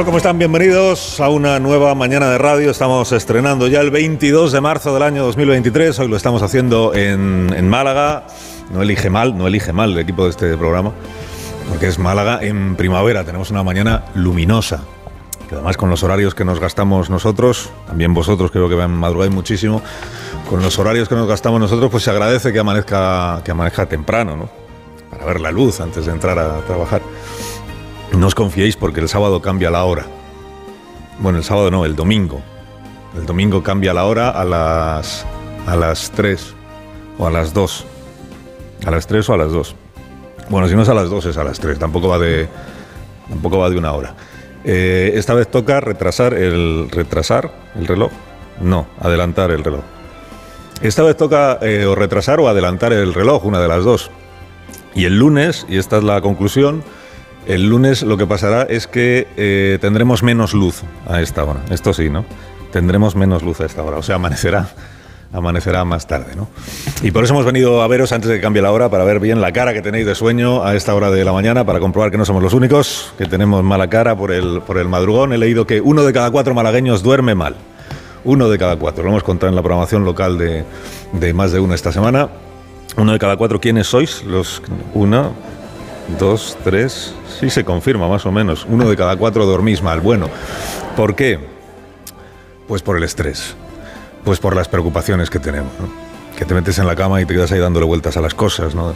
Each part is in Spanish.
Tal? ¿Cómo están? Bienvenidos a una nueva mañana de radio. Estamos estrenando ya el 22 de marzo del año 2023. Hoy lo estamos haciendo en, Málaga. No elige mal, no elige mal el equipo de este programa, porque es Málaga en primavera. Tenemos una mañana luminosa. Que además con los horarios que nos gastamos nosotros, también vosotros creo que madrugáis muchísimo, con los horarios que nos gastamos nosotros, pues se agradece que amanezca, que amanezca temprano, ¿no? Para ver la luz antes de entrar a trabajar. No os confiéis porque el sábado cambia la hora. Bueno, el sábado no, el domingo. El domingo cambia la hora a las, a las 3 o a las 2. A las 3 o a las 2. Bueno, si no es a las 2 es a las 3. Tampoco va de, tampoco va de una hora. Eh, esta vez toca retrasar el, retrasar el reloj. No, adelantar el reloj. Esta vez toca eh, o retrasar o adelantar el reloj, una de las dos. Y el lunes, y esta es la conclusión, el lunes lo que pasará es que eh, tendremos menos luz a esta hora. Esto sí, ¿no? Tendremos menos luz a esta hora. O sea, amanecerá. Amanecerá más tarde, ¿no? Y por eso hemos venido a veros antes de que cambie la hora, para ver bien la cara que tenéis de sueño a esta hora de la mañana, para comprobar que no somos los únicos, que tenemos mala cara por el, por el madrugón. He leído que uno de cada cuatro malagueños duerme mal. Uno de cada cuatro. Lo hemos contado en la programación local de, de más de uno esta semana. Uno de cada cuatro, ¿quiénes sois? Los una, dos, tres, sí se confirma más o menos. Uno de cada cuatro dormís mal. Bueno, ¿por qué? Pues por el estrés, pues por las preocupaciones que tenemos. ¿no? Que te metes en la cama y te quedas ahí dándole vueltas a las cosas, ¿no?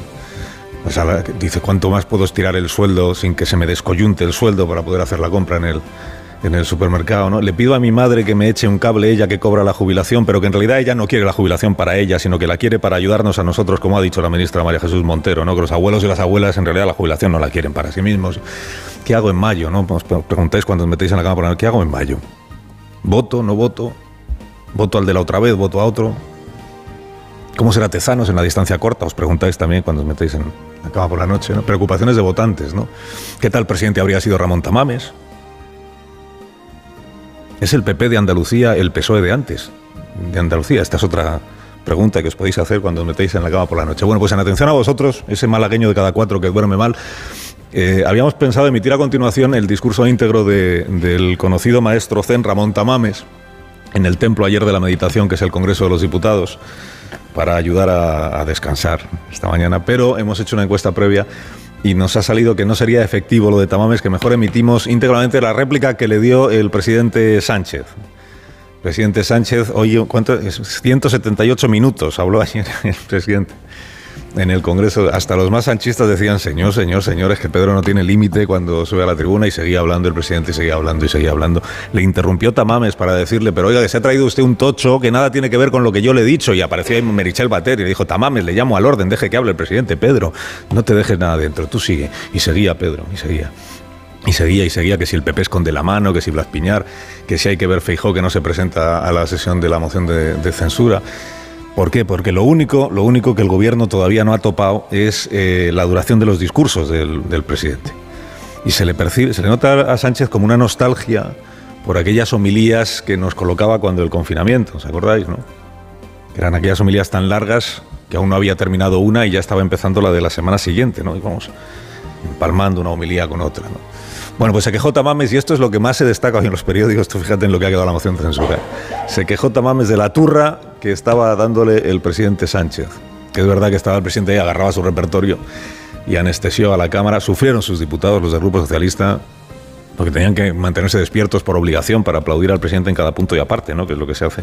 O sea, dice, ¿cuánto más puedo estirar el sueldo sin que se me descoyunte el sueldo para poder hacer la compra en el, en el supermercado? ¿no? Le pido a mi madre que me eche un cable, ella que cobra la jubilación, pero que en realidad ella no quiere la jubilación para ella, sino que la quiere para ayudarnos a nosotros, como ha dicho la ministra María Jesús Montero, ¿no? que los abuelos y las abuelas en realidad la jubilación no la quieren para sí mismos. ¿Qué hago en mayo? ¿no? Os preguntáis cuando os metéis en la cama por ¿qué hago en mayo? ¿Voto? ¿No voto? ¿Voto al de la otra vez? ¿Voto a otro? ¿Cómo será Tezanos en la distancia corta? Os preguntáis también cuando os metéis en la cama por la noche, ¿no? Preocupaciones de votantes, ¿no? ¿Qué tal presidente habría sido Ramón Tamames? ¿Es el PP de Andalucía el PSOE de antes? De Andalucía, esta es otra pregunta que os podéis hacer cuando os metéis en la cama por la noche. Bueno, pues en atención a vosotros, ese malagueño de cada cuatro que duerme mal, eh, habíamos pensado emitir a continuación el discurso íntegro de- del conocido maestro zen Ramón Tamames en el templo ayer de la meditación, que es el Congreso de los Diputados, para ayudar a descansar esta mañana. Pero hemos hecho una encuesta previa y nos ha salido que no sería efectivo lo de Tamames, que mejor emitimos íntegramente la réplica que le dio el presidente Sánchez. Presidente Sánchez, hoy, ¿cuánto? Es 178 minutos habló ayer el presidente en el Congreso. Hasta los más sanchistas decían, señor, señor, señores, que Pedro no tiene límite cuando sube a la tribuna y seguía hablando el presidente y seguía hablando y seguía hablando. Le interrumpió Tamames para decirle, pero oiga, que se ha traído usted un tocho que nada tiene que ver con lo que yo le he dicho. Y apareció ahí Merichel Bater y le dijo, Tamames, le llamo al orden, deje que hable el presidente. Pedro, no te dejes nada dentro, tú sigue. Y seguía Pedro, y seguía. Y seguía y seguía que si el PP esconde la mano, que si Blas Piñar, que si hay que ver Feijó que no se presenta a la sesión de la moción de, de censura. ¿Por qué? Porque lo único, lo único que el gobierno todavía no ha topado es eh, la duración de los discursos del, del presidente. Y se le percibe, se le nota a Sánchez como una nostalgia por aquellas homilías que nos colocaba cuando el confinamiento, ¿os acordáis, no? Eran aquellas homilías tan largas que aún no había terminado una y ya estaba empezando la de la semana siguiente, ¿no? Y vamos empalmando una homilía con otra, ¿no? Bueno, pues se quejó Tamames, y esto es lo que más se destaca hoy en los periódicos, tú fíjate en lo que ha quedado la moción de censura. Se quejó Tamames de la turra que estaba dándole el presidente Sánchez. Que es verdad que estaba el presidente ahí, agarraba su repertorio y anestesió a la Cámara. Sufrieron sus diputados, los del Grupo Socialista, porque tenían que mantenerse despiertos por obligación para aplaudir al presidente en cada punto y aparte, ¿no? Que es lo que se hace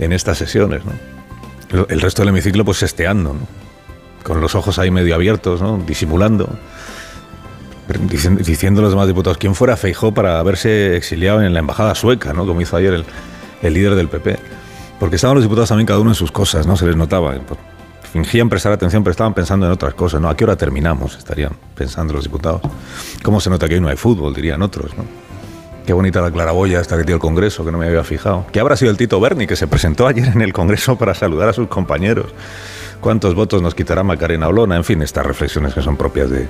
en estas sesiones, ¿no? El resto del hemiciclo, pues sesteando. Con los ojos ahí medio abiertos. Disimulando diciendo a los demás diputados quién fuera Feijó para haberse exiliado en la embajada sueca, ¿no? Como hizo ayer el líder del PP. Porque estaban los diputados también cada uno en sus cosas, ¿no? Se les notaba. Fingían prestar atención, pero estaban pensando en otras cosas, ¿no? ¿A qué hora terminamos? Estarían pensando los diputados. ¿Cómo se nota que hoy no hay fútbol? Dirían otros, ¿no? Qué bonita la claraboya hasta que dio el Congreso, que no me había fijado. ¿Qué habrá sido el Tito Berni, que se presentó ayer en el Congreso para saludar a sus compañeros? ¿Cuántos votos nos quitará Macarena Olona? En fin, estas reflexiones que son propias de,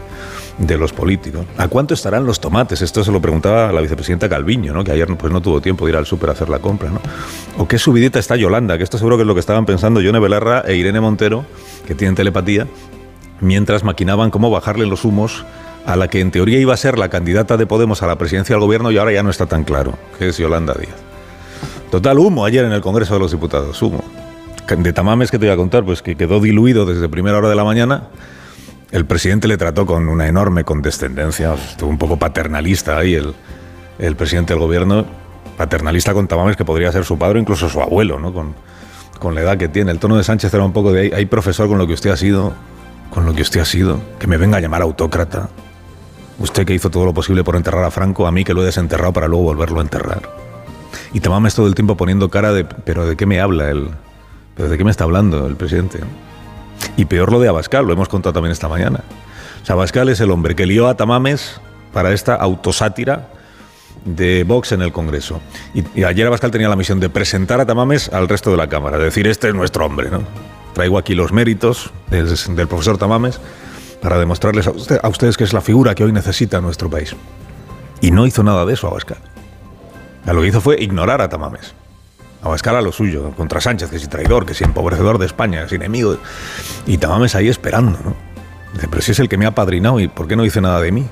de los políticos. ¿A cuánto estarán los tomates? Esto se lo preguntaba la vicepresidenta Calviño, ¿no? que ayer pues, no tuvo tiempo de ir al súper a hacer la compra. ¿no? ¿O qué subidita está Yolanda? Que esto seguro que es lo que estaban pensando Yone Belarra e Irene Montero, que tienen telepatía, mientras maquinaban cómo bajarle los humos a la que en teoría iba a ser la candidata de Podemos a la presidencia del gobierno y ahora ya no está tan claro, que es Yolanda Díaz. Total, humo ayer en el Congreso de los Diputados, humo. De tamames que te voy a contar, pues que quedó diluido desde primera hora de la mañana. El presidente le trató con una enorme condescendencia, estuvo un poco paternalista ahí el, el presidente del gobierno, paternalista con tamames que podría ser su padre incluso su abuelo, ¿no? Con, con la edad que tiene. El tono de Sánchez era un poco de, hay profesor con lo que usted ha sido, con lo que usted ha sido, que me venga a llamar autócrata. Usted que hizo todo lo posible por enterrar a Franco, a mí que lo he desenterrado para luego volverlo a enterrar. Y Tamames todo el tiempo poniendo cara de, pero ¿de qué me habla él? ¿Pero de qué me está hablando el presidente? Y peor lo de Abascal, lo hemos contado también esta mañana. Abascal es el hombre que lió a Tamames para esta autosátira de Vox en el Congreso. Y, ayer Abascal tenía la misión de presentar a Tamames al resto de la Cámara, de decir, este es nuestro hombre, ¿no? Traigo aquí los méritos del, profesor Tamames para demostrarles a, ustedes que es la figura que hoy necesita nuestro país. Y no hizo nada de eso Abascal. Lo que hizo fue ignorar a Tamames. Abascal lo suyo, contra Sánchez, que es traidor, que es empobrecedor de España, es enemigo. Y Tamames ahí esperando, ¿no? Dice, pero si es el que me ha padrinado, ¿y por qué no dice nada de mí?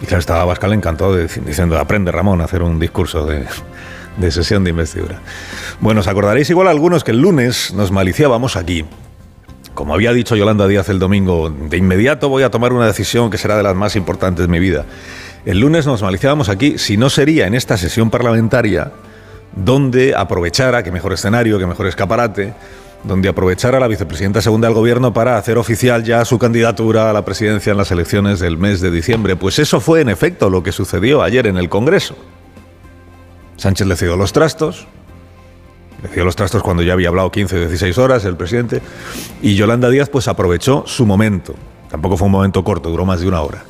Y claro, estaba Abascal encantado diciendo, aprende Ramón a hacer un discurso de, de sesión de investidura. Bueno, os acordaréis igual algunos que el lunes nos maliciábamos aquí. Como había dicho Yolanda Díaz el domingo, de inmediato voy a tomar una decisión que será de las más importantes de mi vida. El lunes nos maliciábamos aquí si no sería en esta sesión parlamentaria donde aprovechara, que mejor escenario, que mejor escaparate, donde aprovechara la vicepresidenta segunda del gobierno para hacer oficial ya su candidatura a la presidencia en las elecciones del mes de diciembre. Pues eso fue en efecto lo que sucedió ayer en el Congreso. Sánchez le cedió los trastos, le cedió los trastos cuando ya había hablado 15 o 16 horas el presidente, y Yolanda Díaz pues aprovechó su momento. Tampoco fue un momento corto, duró más de una hora.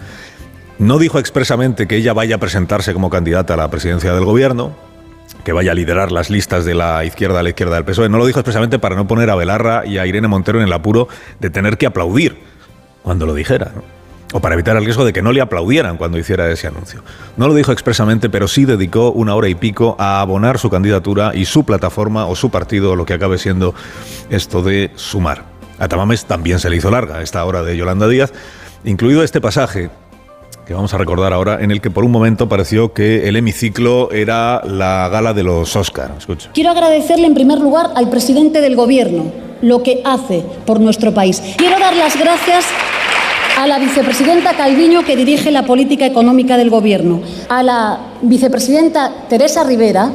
No dijo expresamente que ella vaya a presentarse como candidata a la presidencia del gobierno, que vaya a liderar las listas de la izquierda a la izquierda del PSOE. No lo dijo expresamente para no poner a Belarra y a Irene Montero en el apuro de tener que aplaudir cuando lo dijera. o para evitar el riesgo de que no le aplaudieran cuando hiciera ese anuncio. No lo dijo expresamente, pero sí dedicó una hora y pico a abonar su candidatura y su plataforma o su partido, lo que acabe siendo esto de sumar. A Tamames también se le hizo larga esta hora de Yolanda Díaz, incluido este pasaje que vamos a recordar ahora, en el que por un momento pareció que el hemiciclo era la gala de los Oscar. Escucha. Quiero agradecerle en primer lugar al presidente del Gobierno lo que hace por nuestro país. Quiero dar las gracias a la vicepresidenta Calviño, que dirige la política económica del Gobierno, a la vicepresidenta Teresa Rivera,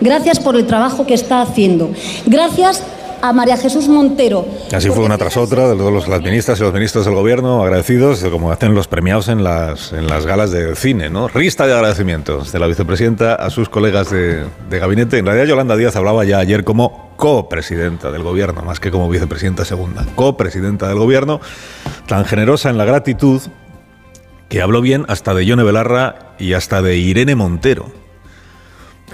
gracias por el trabajo que está haciendo. Gracias a María Jesús Montero. Así fue una tras otra de los, las ministras y los ministros del gobierno agradecidos, como hacen los premiados en las, en las galas de cine, ¿no? Rista de agradecimientos de la vicepresidenta a sus colegas de, de gabinete. En realidad, Yolanda Díaz hablaba ya ayer como copresidenta del gobierno, más que como vicepresidenta segunda. Copresidenta del gobierno, tan generosa en la gratitud que habló bien hasta de Yone Belarra y hasta de Irene Montero.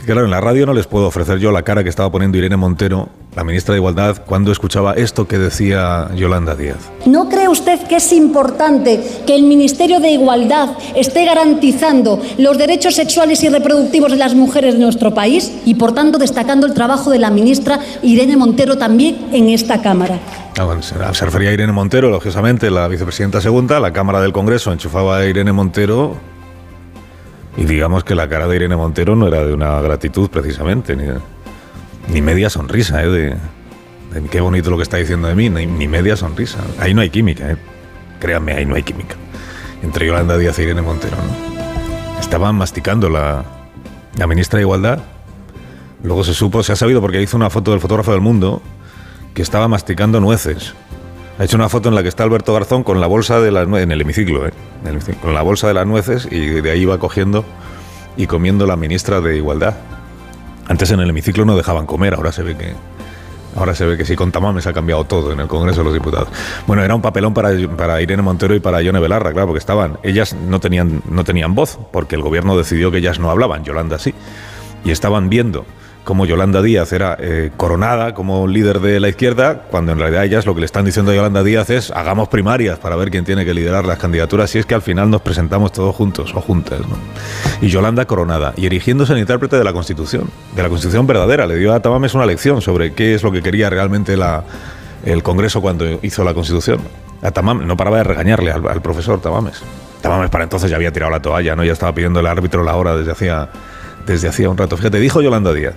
Claro, en la radio no les puedo ofrecer yo la cara que estaba poniendo Irene Montero, la ministra de Igualdad, cuando escuchaba esto que decía Yolanda Díaz. ¿No cree usted que es importante que el Ministerio de Igualdad esté garantizando los derechos sexuales y reproductivos de las mujeres de nuestro país y, por tanto, destacando el trabajo de la ministra Irene Montero también en esta Cámara? Ah, bueno, se refería a Irene Montero, lógicamente, la vicepresidenta segunda, la Cámara del Congreso enchufaba a Irene Montero y digamos que la cara de Irene Montero no era de una gratitud precisamente, ni, ni media sonrisa, ¿eh? de, qué bonito lo que está diciendo de mí, ni, ni media sonrisa. Ahí no hay química, ¿eh? créanme, ahí no hay química. Entre Yolanda Díaz e Irene Montero, ¿no? Estaban masticando la, la ministra de Igualdad. Luego se supo, se ha sabido porque hizo una foto del fotógrafo del mundo que estaba masticando nueces. Ha hecho una foto en la que está Alberto Garzón con la bolsa de las nueces, en el hemiciclo, ¿eh? Con la bolsa de las nueces y de ahí va cogiendo y comiendo la ministra de Igualdad. Antes en el hemiciclo no dejaban comer, ahora se ve que Ahora se ve que sí, con Tamames ha cambiado todo en el Congreso de los Diputados. Bueno, era un papelón para, para Irene Montero y para Yone Belarra, claro, porque estaban, ellas no tenían, no tenían voz, porque el gobierno decidió que ellas no hablaban, Yolanda sí. Y estaban viendo como Yolanda Díaz era eh, coronada como líder de la izquierda, cuando en realidad ellas lo que le están diciendo a Yolanda Díaz es hagamos primarias para ver quién tiene que liderar las candidaturas, si es que al final nos presentamos todos juntos o juntas. Y Yolanda coronada, y erigiéndose en intérprete de la Constitución, de la Constitución verdadera, le dio a Tamames una lección sobre qué es lo que quería realmente el Congreso cuando hizo la Constitución. Tamames, no paraba de regañarle al, al profesor Tamames. Tamames para entonces ya había tirado la toalla, ¿no? ya estaba pidiendo el árbitro la hora desde hacía desde hacía un rato. Fíjate, dijo Yolanda Díaz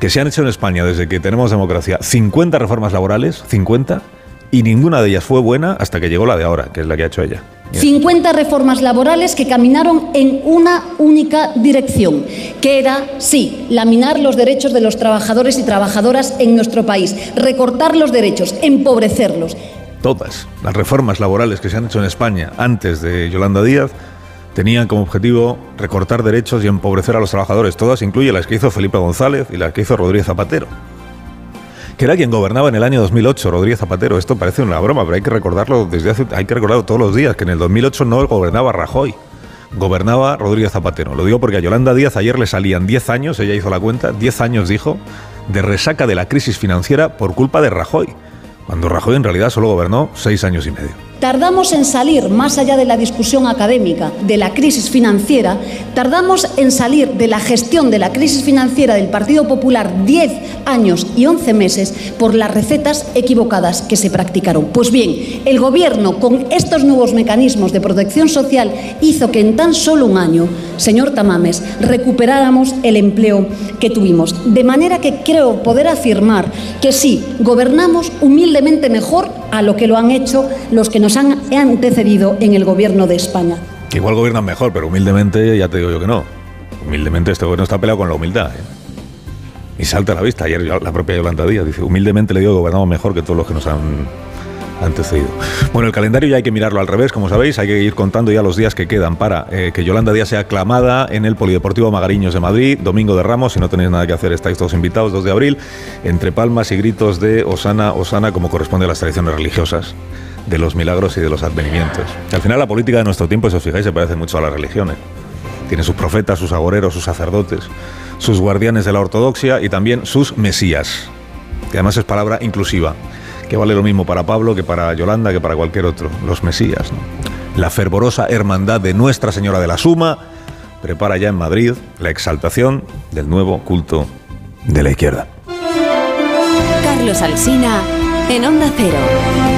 que se han hecho en España desde que tenemos democracia 50 reformas laborales, 50, y ninguna de ellas fue buena hasta que llegó la de ahora, que es la que ha hecho ella. 50 reformas laborales que caminaron en una única dirección, que era, sí, laminar los derechos de los trabajadores y trabajadoras en nuestro país, recortar los derechos, empobrecerlos. Todas las reformas laborales que se han hecho en España antes de Yolanda Díaz tenían como objetivo recortar derechos y empobrecer a los trabajadores. Todas incluye las que hizo Felipe González y las que hizo Rodríguez Zapatero. Que era quien gobernaba en el año 2008, Rodríguez Zapatero. Esto parece una broma, pero hay que recordarlo desde hace, hay que recordarlo todos los días, que en el 2008 no gobernaba Rajoy, gobernaba Rodríguez Zapatero. Lo digo porque a Yolanda Díaz ayer le salían 10 años, ella hizo la cuenta, 10 años dijo, de resaca de la crisis financiera por culpa de Rajoy, cuando Rajoy en realidad solo gobernó 6 años y medio. Tardamos en salir, más allá de la discusión académica, de la crisis financiera, tardamos en salir de la gestión de la crisis financiera del Partido Popular 10 años y 11 meses por las recetas equivocadas que se practicaron. Pues bien, el Gobierno, con estos nuevos mecanismos de protección social, hizo que en tan solo un año, señor Tamames, recuperáramos el empleo que tuvimos. De manera que creo poder afirmar que sí, gobernamos humildemente mejor a lo que lo han hecho los que nos han antecedido en el gobierno de España. Igual gobiernan mejor, pero humildemente ya te digo yo que no. Humildemente este gobierno está peleado con la humildad. ¿eh? Y salta a la vista. Ayer la propia Yolanda Díaz dice, humildemente le digo que gobernamos mejor que todos los que nos han antecedido. Bueno, el calendario ya hay que mirarlo al revés, como sabéis, hay que ir contando ya los días que quedan para eh, que Yolanda Díaz sea aclamada en el Polideportivo Magariños de Madrid, domingo de Ramos, si no tenéis nada que hacer, estáis todos invitados, 2 de abril, entre palmas y gritos de Osana, Osana, como corresponde a las tradiciones religiosas de los milagros y de los advenimientos. Al final la política de nuestro tiempo, si os fijáis, se parece mucho a las religiones. Tiene sus profetas, sus agoreros, sus sacerdotes, sus guardianes de la ortodoxia y también sus mesías, que además es palabra inclusiva que vale lo mismo para Pablo que para Yolanda, que para cualquier otro, los Mesías. La fervorosa hermandad de Nuestra Señora de la Suma prepara ya en Madrid la exaltación del nuevo culto de la izquierda. Carlos Alsina en Onda Cero.